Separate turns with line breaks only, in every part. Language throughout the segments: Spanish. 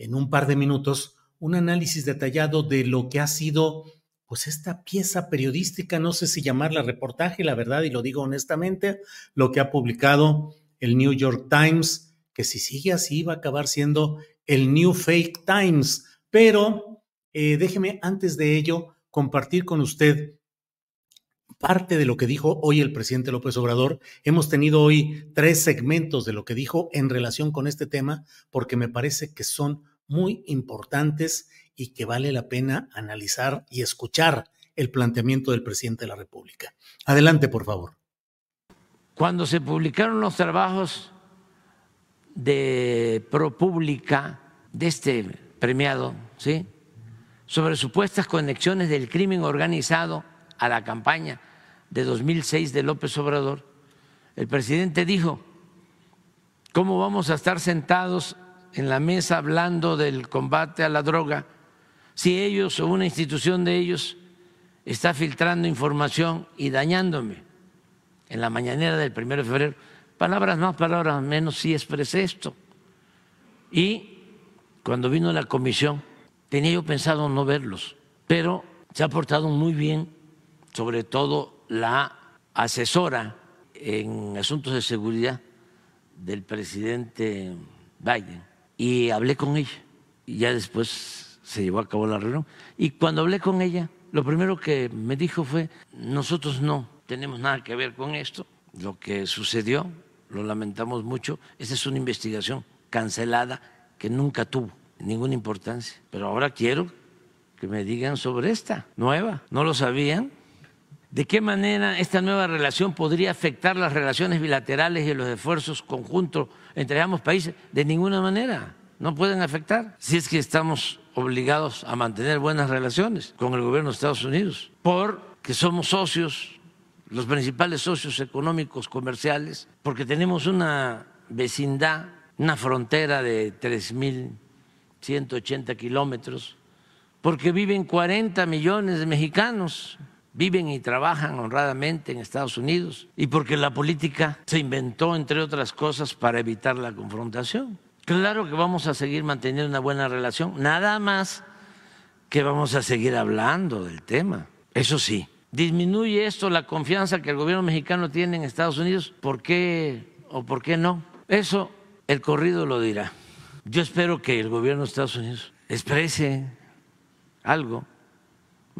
en un par de minutos un análisis detallado de lo que ha sido pues esta pieza periodística, no sé si llamarla reportaje, la verdad, y lo digo honestamente, lo que ha publicado el New York Times, que si sigue así va a acabar siendo el New Fake Times. Pero eh, déjeme antes de ello compartir con usted parte de lo que dijo hoy el presidente López Obrador. Hemos tenido hoy tres segmentos de lo que dijo en relación con este tema, porque me parece que son muy importantes y que vale la pena analizar y escuchar el planteamiento del presidente de la República. Adelante, por favor.
Cuando se publicaron los trabajos de ProPública, de este premiado, ¿sí? sobre supuestas conexiones del crimen organizado a la campaña de 2006 de López Obrador, el presidente dijo, ¿cómo vamos a estar sentados en la mesa hablando del combate a la droga si ellos o una institución de ellos está filtrando información y dañándome? En la mañanera del primero de febrero, palabras más, palabras menos, sí expresé esto. Y cuando vino la comisión, tenía yo pensado no verlos, pero se ha portado muy bien, sobre todo la asesora en asuntos de seguridad del presidente Biden y hablé con ella. Y ya después se llevó a cabo la reunión. Y cuando hablé con ella, lo primero que me dijo fue, nosotros no tenemos nada que ver con esto, lo que sucedió, lo lamentamos mucho, esa es una investigación cancelada que nunca tuvo ninguna importancia. Pero ahora quiero que me digan sobre esta nueva. ¿No lo sabían? ¿De qué manera esta nueva relación podría afectar las relaciones bilaterales y los esfuerzos conjuntos entre ambos países? De ninguna manera, no pueden afectar. Si es que estamos obligados a mantener buenas relaciones con el gobierno de Estados Unidos, porque somos socios, los principales socios económicos, comerciales, porque tenemos una vecindad, una frontera de 3.180 kilómetros, porque viven 40 millones de mexicanos viven y trabajan honradamente en Estados Unidos y porque la política se inventó, entre otras cosas, para evitar la confrontación. Claro que vamos a seguir manteniendo una buena relación, nada más que vamos a seguir hablando del tema. Eso sí, disminuye esto la confianza que el gobierno mexicano tiene en Estados Unidos, ¿por qué o por qué no? Eso el corrido lo dirá. Yo espero que el gobierno de Estados Unidos exprese algo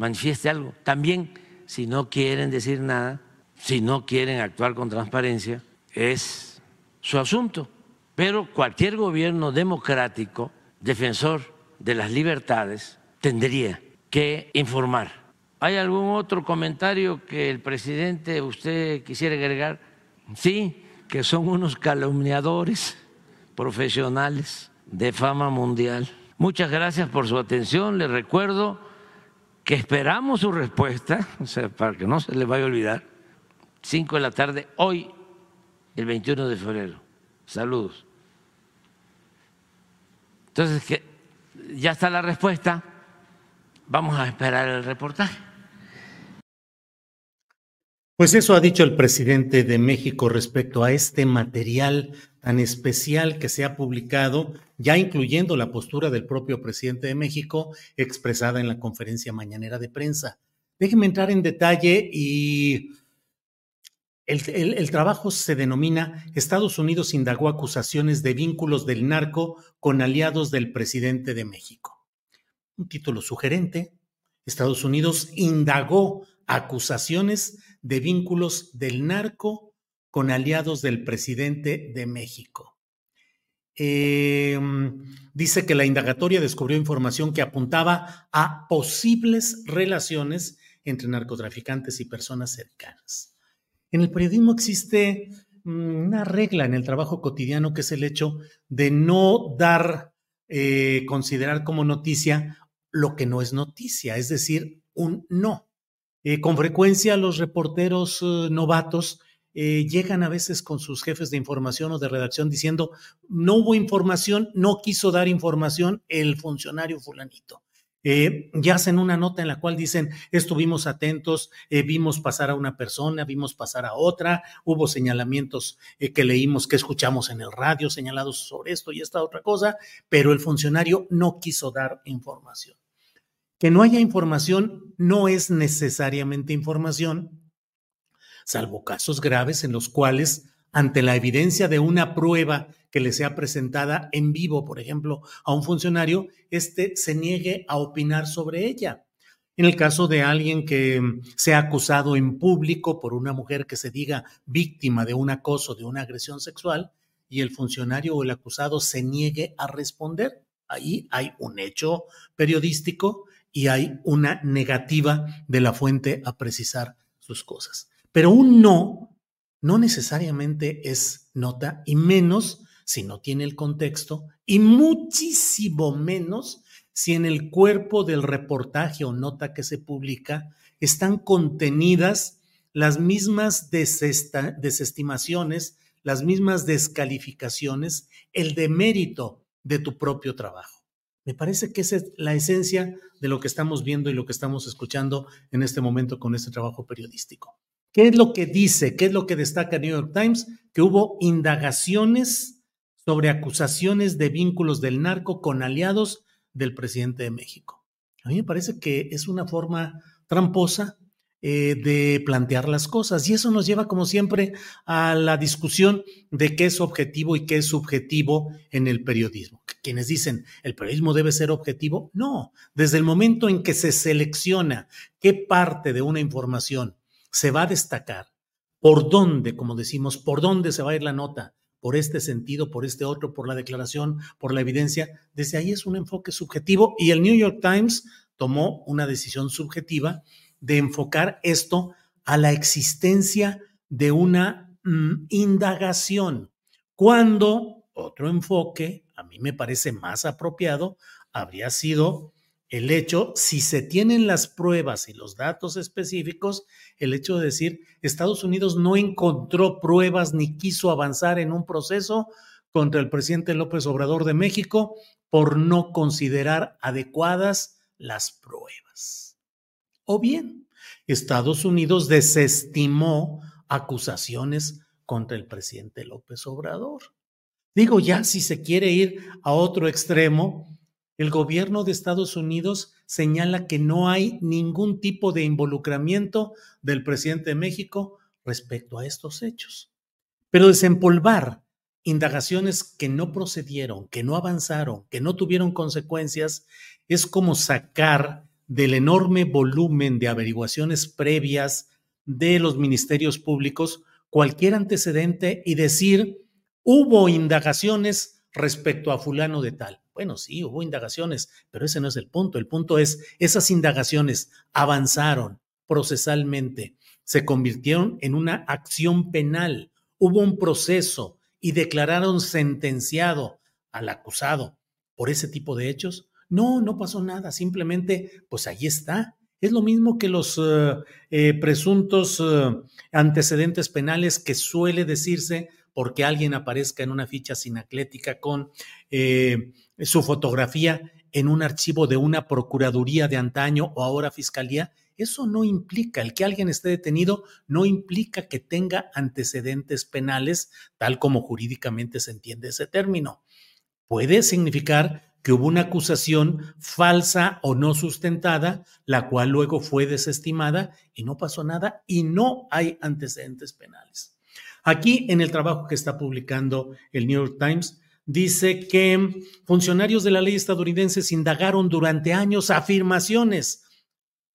manifieste algo. También, si no quieren decir nada, si no quieren actuar con transparencia, es su asunto. Pero cualquier gobierno democrático, defensor de las libertades, tendría que informar. ¿Hay algún otro comentario que el presidente usted quisiera agregar? Sí, que son unos calumniadores profesionales de fama mundial. Muchas gracias por su atención. Les recuerdo que esperamos su respuesta, o sea, para que no se les vaya a olvidar, 5 de la tarde, hoy, el 21 de febrero. Saludos. Entonces, que ya está la respuesta, vamos a esperar el reportaje.
Pues eso ha dicho el presidente de México respecto a este material tan especial que se ha publicado, ya incluyendo la postura del propio presidente de México expresada en la conferencia mañanera de prensa. Déjenme entrar en detalle y el, trabajo se denomina Estados Unidos indagó acusaciones de vínculos del narco con aliados del presidente de México. Un título sugerente. Estados Unidos indagó acusaciones de vínculos del narco con aliados del presidente de México. Em, dice que la indagatoria descubrió información que apuntaba a posibles relaciones entre narcotraficantes y personas cercanas. En el periodismo existe mm, una regla en el trabajo cotidiano que es el hecho de no dar, eh, considerar como noticia lo que no es noticia, es decir, un no. Eh, con frecuencia los reporteros eh, llegan a veces con sus jefes de información o de redacción diciendo, no hubo información, no quiso dar información el funcionario fulanito. Eh, ya hacen una nota en la cual dicen, estuvimos atentos, eh, vimos pasar a una persona, vimos pasar a otra, hubo señalamientos que leímos, que escuchamos en el radio, señalados sobre esto y esta otra cosa, pero el funcionario no quiso dar información. Que no haya información no es necesariamente información, salvo casos graves en los cuales ante la evidencia de una prueba que le sea presentada en vivo, por ejemplo, a un funcionario, éste se niegue a opinar sobre ella. En el caso de alguien que sea acusado en público por una mujer que se diga víctima de un acoso, de una agresión sexual, y el funcionario o el acusado se niegue a responder, ahí hay un hecho periodístico y hay una negativa de la fuente a precisar sus cosas. Pero un no no necesariamente es nota y menos si no tiene el contexto y muchísimo menos si en el cuerpo del reportaje o nota que se publica están contenidas las mismas desestimaciones, las mismas descalificaciones, el demérito de tu propio trabajo. Me parece que esa es la esencia de lo que estamos viendo y lo que estamos escuchando en este momento con este trabajo periodístico. ¿Qué es lo que dice? ¿Qué es lo que destaca New York Times? Que hubo indagaciones sobre acusaciones de vínculos del narco con aliados del presidente de México. A mí me parece que es una forma tramposa eh, de plantear las cosas y eso nos lleva, como siempre, a la discusión de qué es objetivo y qué es subjetivo en el periodismo. Quienes dicen el periodismo debe ser objetivo, no. Desde el momento en que se selecciona qué parte de una información se va a destacar. Por dónde, como decimos, por dónde se va a ir la nota, por este sentido, por este otro, por la declaración, por la evidencia. Desde ahí es un enfoque subjetivo y el New York Times tomó una decisión subjetiva de enfocar esto a la existencia de una mm, indagación, cuando otro enfoque, a mí me parece más apropiado, habría sido el hecho, si se tienen las pruebas y los datos específicos, el hecho de decir, Estados Unidos no encontró pruebas ni quiso avanzar en un proceso contra el presidente López Obrador de México por no considerar adecuadas las pruebas. O bien, Estados Unidos desestimó acusaciones contra el presidente López Obrador. Digo, ya si se quiere ir a otro extremo, el gobierno de Estados Unidos señala que no hay ningún tipo de involucramiento del presidente de México respecto a estos hechos. Pero desempolvar indagaciones que no procedieron, que no avanzaron, que no tuvieron consecuencias, es como sacar del enorme volumen de averiguaciones previas de los ministerios públicos cualquier antecedente y decir, hubo indagaciones respecto a fulano de tal. Bueno, sí, hubo indagaciones, pero ese no es el punto. El punto es, esas indagaciones avanzaron procesalmente, se convirtieron en una acción penal, hubo un proceso y declararon sentenciado al acusado por ese tipo de hechos. No, no pasó nada, simplemente, pues ahí está. Es lo mismo que los eh, eh, presuntos eh, antecedentes penales que suele decirse porque alguien aparezca en una ficha sinaclética con eh, su fotografía en un archivo de una procuraduría de antaño o ahora fiscalía, Eso no implica, el que alguien esté detenido no implica que tenga antecedentes penales, tal como jurídicamente se entiende ese término. Puede significar que hubo una acusación falsa o no sustentada, la cual luego fue desestimada y no pasó nada y no hay antecedentes penales. Aquí en el trabajo que está publicando el New York Times, dice que funcionarios de la ley estadounidense indagaron durante años afirmaciones,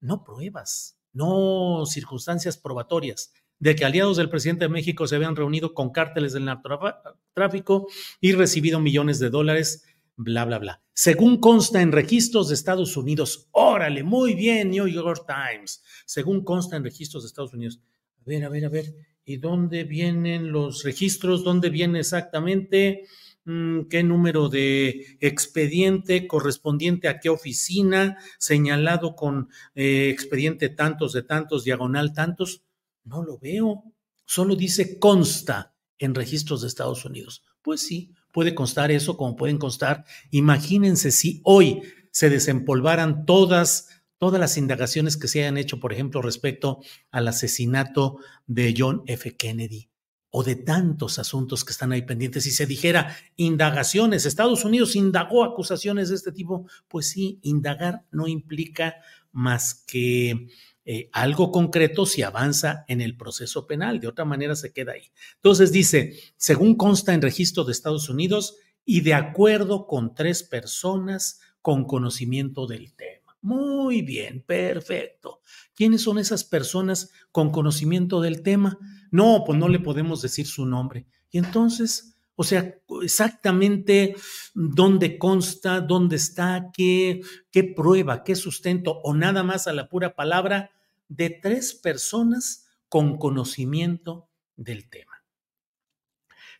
no pruebas, no circunstancias probatorias, de que aliados del presidente de México se habían reunido con cárteles del narcotráfico y recibido millones de dólares, bla, bla, bla. Según consta en registros de Estados Unidos, órale, muy bien, New York Times, según consta en registros de Estados Unidos. A ver, a ver, a ver, ¿y dónde vienen los registros? ¿Dónde viene exactamente? Mm, qué número de expediente correspondiente a qué oficina, señalado con eh, expediente tantos de tantos, diagonal tantos. No lo veo. Solo dice consta en registros de Estados Unidos. Pues sí, puede constar eso como pueden constar. Imagínense si hoy se desempolvaran todas todas las indagaciones que se hayan hecho, por ejemplo, respecto al asesinato de John F. Kennedy o de tantos asuntos que están ahí pendientes. Si se dijera indagaciones, Estados Unidos indagó acusaciones de este tipo, pues sí, indagar no implica más que eh, algo concreto si avanza en el proceso penal, de otra manera se queda ahí. Entonces dice, según consta en registro de Estados Unidos y de acuerdo con tres personas con conocimiento del tema. Muy bien, perfecto. ¿Quiénes son esas personas con conocimiento del tema? No, pues no le podemos decir su nombre. Y entonces, o sea, exactamente dónde consta, dónde está, qué, qué prueba, qué sustento, o nada más a la pura palabra de tres personas con conocimiento del tema.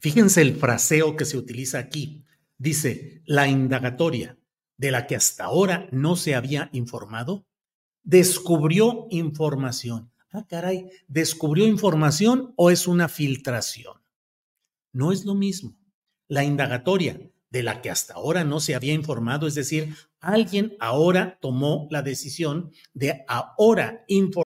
Fíjense el fraseo que se utiliza aquí. Dice, la indagatoria de la que hasta ahora no se había informado, descubrió información ah, caray, ¿descubrió información o es una filtración? No es lo mismo. La indagatoria de la que hasta ahora no se había informado, es decir, alguien ahora tomó la decisión de ahora informar.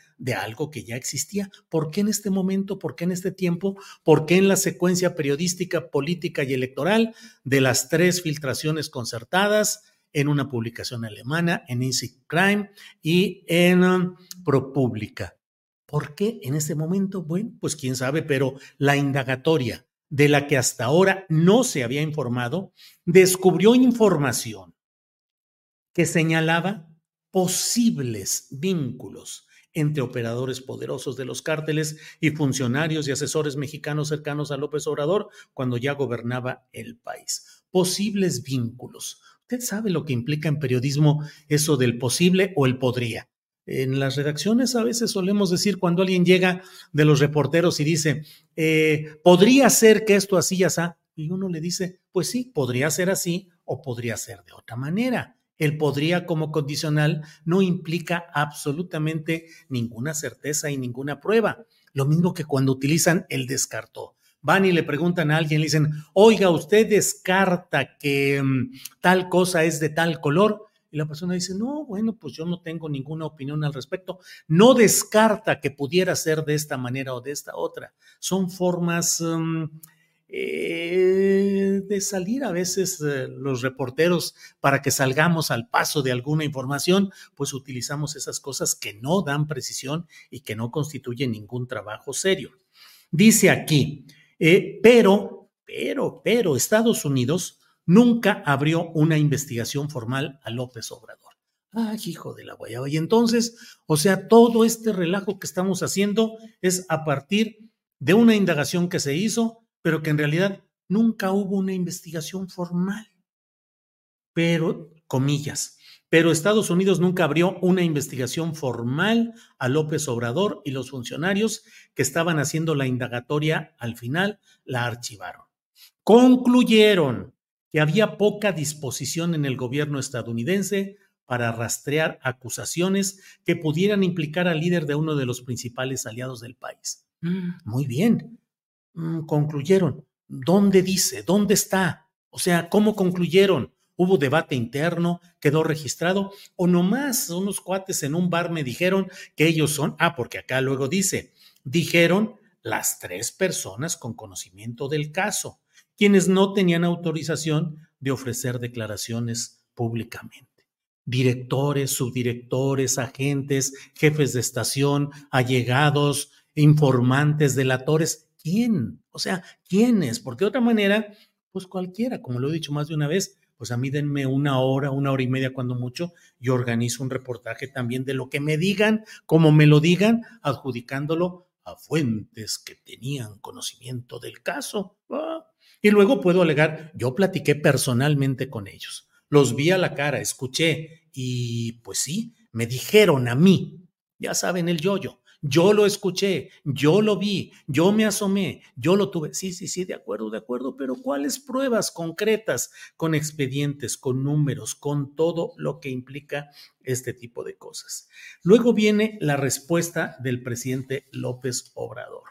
De algo que ya existía. ¿Por qué en este momento? ¿Por qué en este tiempo? ¿Por qué en la secuencia periodística, política y electoral de las tres filtraciones concertadas en una publicación alemana, en Easy Crime y en um, ProPublica? ¿Por qué en este momento? Bueno, pues quién sabe, pero la indagatoria de la que hasta ahora no se había informado, descubrió información que señalaba posibles vínculos entre operadores poderosos de los cárteles y funcionarios y asesores mexicanos cercanos a López Obrador cuando ya gobernaba el país. Posibles vínculos. Usted sabe lo que implica en periodismo eso del posible o el podría. En las redacciones a veces solemos decir cuando alguien llega de los reporteros y dice, eh, podría ser que esto así ya está, y uno le dice, pues sí, podría ser así o podría ser de otra manera. El podría como condicional no implica absolutamente ninguna certeza y ninguna prueba. Lo mismo que cuando utilizan el descartó. Van y le preguntan a alguien, le dicen, oiga, ¿usted descarta que mm, tal cosa es de tal color? Y la persona dice, no, bueno, pues yo no tengo ninguna opinión al respecto. No descarta que pudiera ser de esta manera o de esta otra. Son formas... Mm, eh, de salir a veces eh, los reporteros para que salgamos al paso de alguna información, pues utilizamos esas cosas que no dan precisión y que no constituyen ningún trabajo serio. Dice aquí, eh, pero, pero, pero Estados Unidos nunca abrió una investigación formal a López Obrador. Ay, hijo de la guayaba. Y entonces, o sea, todo este relajo que estamos haciendo es a partir de una indagación que se hizo pero que en realidad nunca hubo una investigación formal. Pero, comillas, pero Estados Unidos nunca abrió una investigación formal a López Obrador y los funcionarios que estaban haciendo la indagatoria al final la archivaron. Concluyeron que había poca disposición en el gobierno estadounidense para rastrear acusaciones que pudieran implicar al líder de uno de los principales aliados del país. Mm. Muy bien, Mm, concluyeron? ¿Dónde dice? ¿Dónde está? O sea, ¿cómo concluyeron? ¿Hubo debate interno? ¿Quedó registrado? ¿O nomás unos cuates en un bar me dijeron que ellos son? Ah, porque acá luego dice, dijeron las tres personas con conocimiento del caso, quienes no tenían autorización de ofrecer declaraciones públicamente directores, subdirectores, agentes, jefes de estación, allegados, informantes, delatores, ¿quién? O sea, ¿quiénes? Porque de otra manera, pues cualquiera, como lo he dicho más de una vez, pues a mí denme una hora, una hora y media cuando mucho, y organizo un reportaje también de lo que me digan, como me lo digan, adjudicándolo a fuentes que tenían conocimiento del caso. Y luego puedo alegar, yo platiqué personalmente con ellos, los vi a la cara, escuché, y pues sí, me dijeron a mí, ya saben el yoyo, yo lo escuché, yo lo vi, yo me asomé, yo lo tuve. Sí, sí, sí, de acuerdo, de acuerdo, pero ¿cuáles pruebas concretas con expedientes, con números, con todo lo que implica este tipo de cosas? Luego viene la respuesta del presidente López Obrador.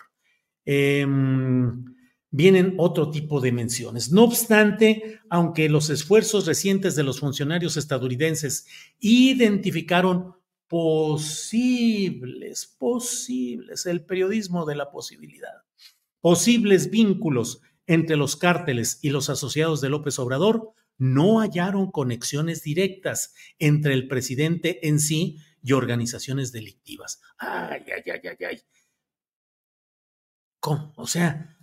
Em, vienen otro tipo de menciones. No obstante, aunque los esfuerzos recientes de los funcionarios estadounidenses identificaron posibles, posibles, el periodismo de la posibilidad, posibles vínculos entre los cárteles y los asociados de López Obrador, no hallaron conexiones directas entre el presidente en sí y organizaciones delictivas. Ay, ay, ay, ay, ay. ¿Cómo? O sea,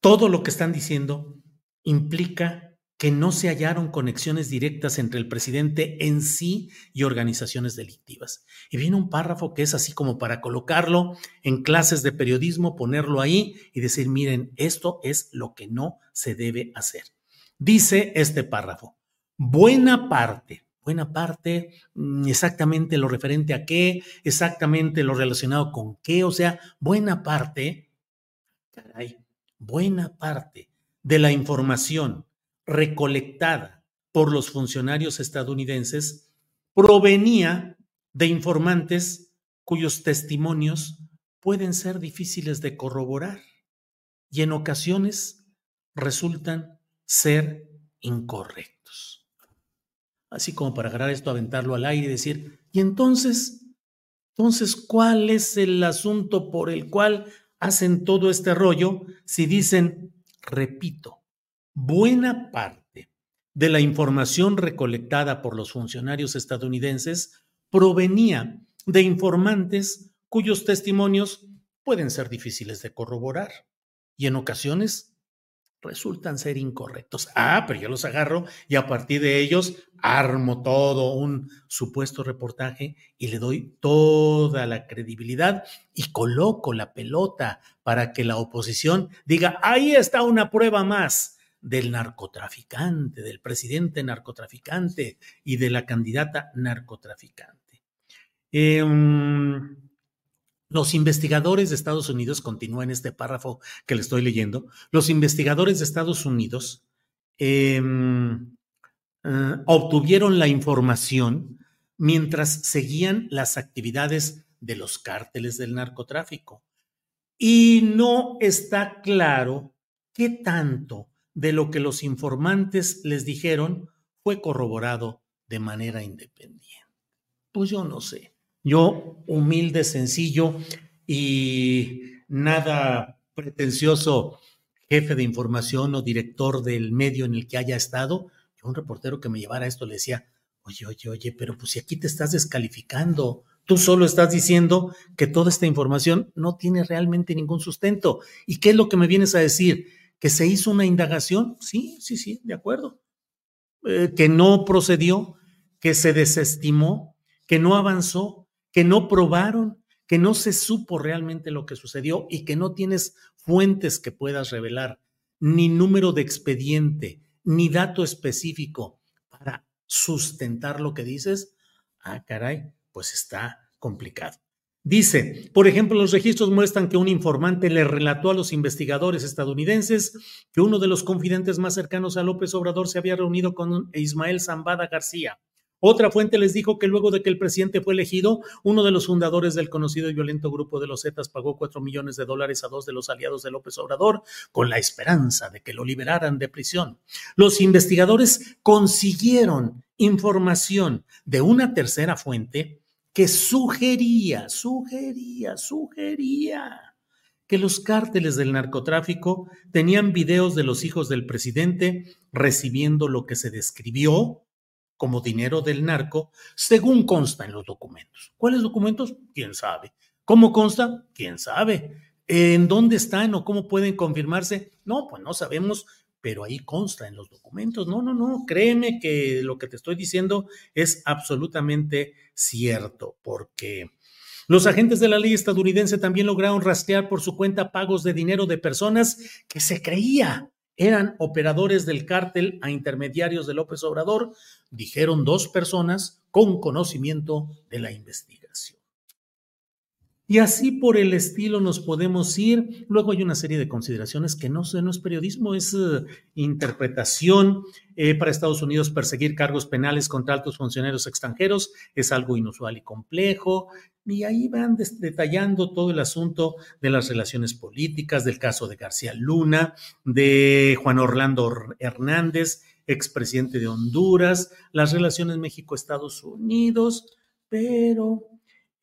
todo lo que están diciendo implica que no se hallaron conexiones directas entre el presidente en sí y organizaciones delictivas. Y viene un párrafo que es así como para colocarlo en clases de periodismo, ponerlo ahí y decir, miren, esto es lo que no se debe hacer. Dice este párrafo, buena parte, buena parte, mm, exactamente lo referente a qué, exactamente lo relacionado con qué, o sea, buena parte, caray, buena parte de la información recolectada por los funcionarios estadounidenses provenía de informantes cuyos testimonios pueden ser difíciles de corroborar y en ocasiones resultan ser incorrectos. Así como para agarrar esto, aventarlo al aire y decir, y entonces, entonces, ¿cuál es el asunto por el cual hacen todo este rollo si dicen, repito, buena parte de la información recolectada por los funcionarios estadounidenses provenía de informantes cuyos testimonios pueden ser difíciles de corroborar y en ocasiones resultan ser incorrectos. Ah, pero yo los agarro y a partir de ellos armo todo un supuesto reportaje y le doy toda la credibilidad y coloco la pelota para que la oposición diga, ahí está una prueba más del narcotraficante, del presidente narcotraficante y de la candidata narcotraficante. Em, los investigadores de Estados Unidos, continúa en este párrafo que le estoy leyendo, los investigadores de Estados Unidos em, eh, obtuvieron la información mientras seguían las actividades de los cárteles del narcotráfico. Y no está claro qué tanto de lo que los informantes les dijeron fue corroborado de manera independiente. Pues yo no sé. Yo, humilde, sencillo y nada pretencioso jefe de información o director del medio en el que haya estado, yo un reportero que me llevara esto le decía, oye, oye, oye, pero pues si aquí te estás descalificando, tú solo estás diciendo que toda esta información no tiene realmente ningún sustento. ¿Y qué es lo que me vienes a decir? ¿Que se hizo una indagación? Sí, sí, sí, de acuerdo. Eh, que no procedió, que se desestimó, que no avanzó, que no probaron, que no se supo realmente lo que sucedió y que no tienes fuentes que puedas revelar, ni número de expediente, ni dato específico para sustentar lo que dices, ah, caray, pues está complicado. Dice, por ejemplo, los registros muestran que un informante le relató a los investigadores estadounidenses que uno de los confidentes más cercanos a López Obrador se había reunido con Ismael Zambada García, otra fuente les dijo que luego de que el presidente fue elegido, uno de los fundadores del conocido y violento grupo de los Zetas pagó cuatro millones de dólares a dos de los aliados de López Obrador con la esperanza de que lo liberaran de prisión. Los investigadores consiguieron información de una tercera fuente que sugería, sugería, sugería que los cárteles del narcotráfico tenían videos de los hijos del presidente recibiendo lo que se describió como dinero del narco, según consta en los documentos. ¿Cuáles documentos? ¿Quién sabe? ¿Cómo consta? ¿Quién sabe? ¿En dónde están o cómo pueden confirmarse? No, pues no sabemos, pero ahí consta en los documentos. No, no, no, créeme que lo que te estoy diciendo es absolutamente cierto, porque los agentes de la ley estadounidense también lograron rastrear por su cuenta pagos de dinero de personas que se creía eran operadores del cártel a intermediarios de López Obrador, dijeron dos personas con conocimiento de la investigación. Y así por el estilo nos podemos ir. Luego hay una serie de consideraciones que no, no es periodismo, es eh, interpretación. Eh, para Estados Unidos perseguir cargos penales contra altos funcionarios extranjeros es algo inusual y complejo. Y ahí van detallando todo el asunto de las relaciones políticas, del caso de García Luna, de Juan Orlando Hernández, expresidente de Honduras, las relaciones México-Estados Unidos, pero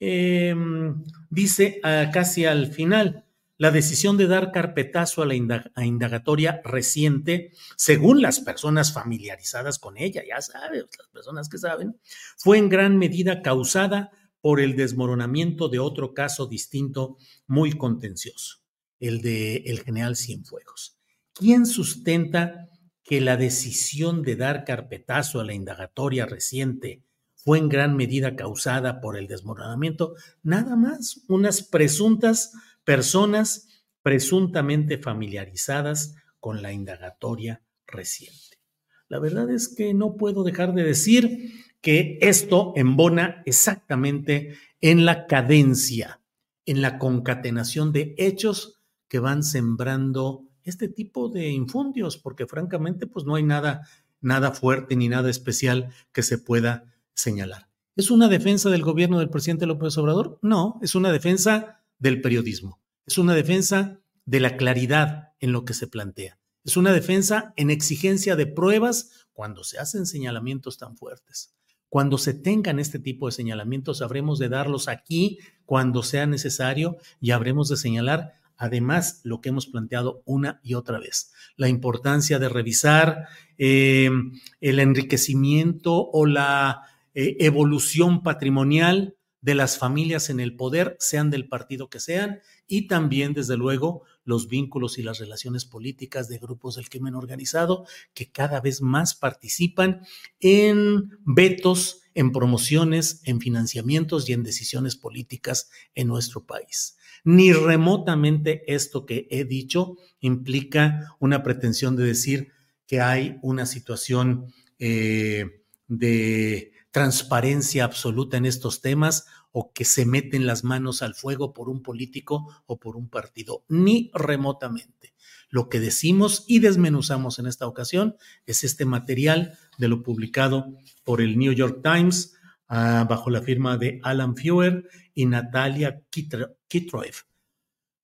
Em, dice ah, casi al final, la decisión de dar carpetazo a la indagatoria reciente, según las personas familiarizadas con ella, ya sabes, las personas que saben, fue en gran medida causada por el desmoronamiento de otro caso distinto muy contencioso, el de el general Cienfuegos. ¿Quién sustenta que la decisión de dar carpetazo a la indagatoria reciente fue en gran medida causada por el desmoronamiento, nada más unas presuntas personas presuntamente familiarizadas con la indagatoria reciente. La verdad es que no puedo dejar de decir que esto embona exactamente en la cadencia, en la concatenación de hechos que van sembrando este tipo de infundios, porque francamente pues no hay nada nada fuerte ni nada especial que se pueda señalar. ¿Es una defensa del gobierno del presidente López Obrador? No, es una defensa del periodismo, es una defensa de la claridad en lo que se plantea, es una defensa en exigencia de pruebas cuando se hacen señalamientos tan fuertes. Cuando se tengan este tipo de señalamientos, habremos de darlos aquí cuando sea necesario y habremos de señalar además lo que hemos planteado una y otra vez, la importancia de revisar eh, el enriquecimiento o la eh, evolución patrimonial de las familias en el poder, sean del partido que sean, y también, desde luego, los vínculos y las relaciones políticas de grupos del crimen organizado que cada vez más participan en vetos, en promociones, en financiamientos y en decisiones políticas en nuestro país. Ni remotamente esto que he dicho implica una pretensión de decir que hay una situación eh, de transparencia absoluta en estos temas o que se meten las manos al fuego por un político o por un partido, ni remotamente. Lo que decimos y desmenuzamos en esta ocasión es este material de lo publicado por el New York Times ah, bajo la firma de Alan Feuer y Natalia Kitroev.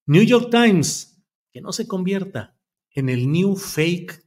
New York Times, que no se convierta en el New Fake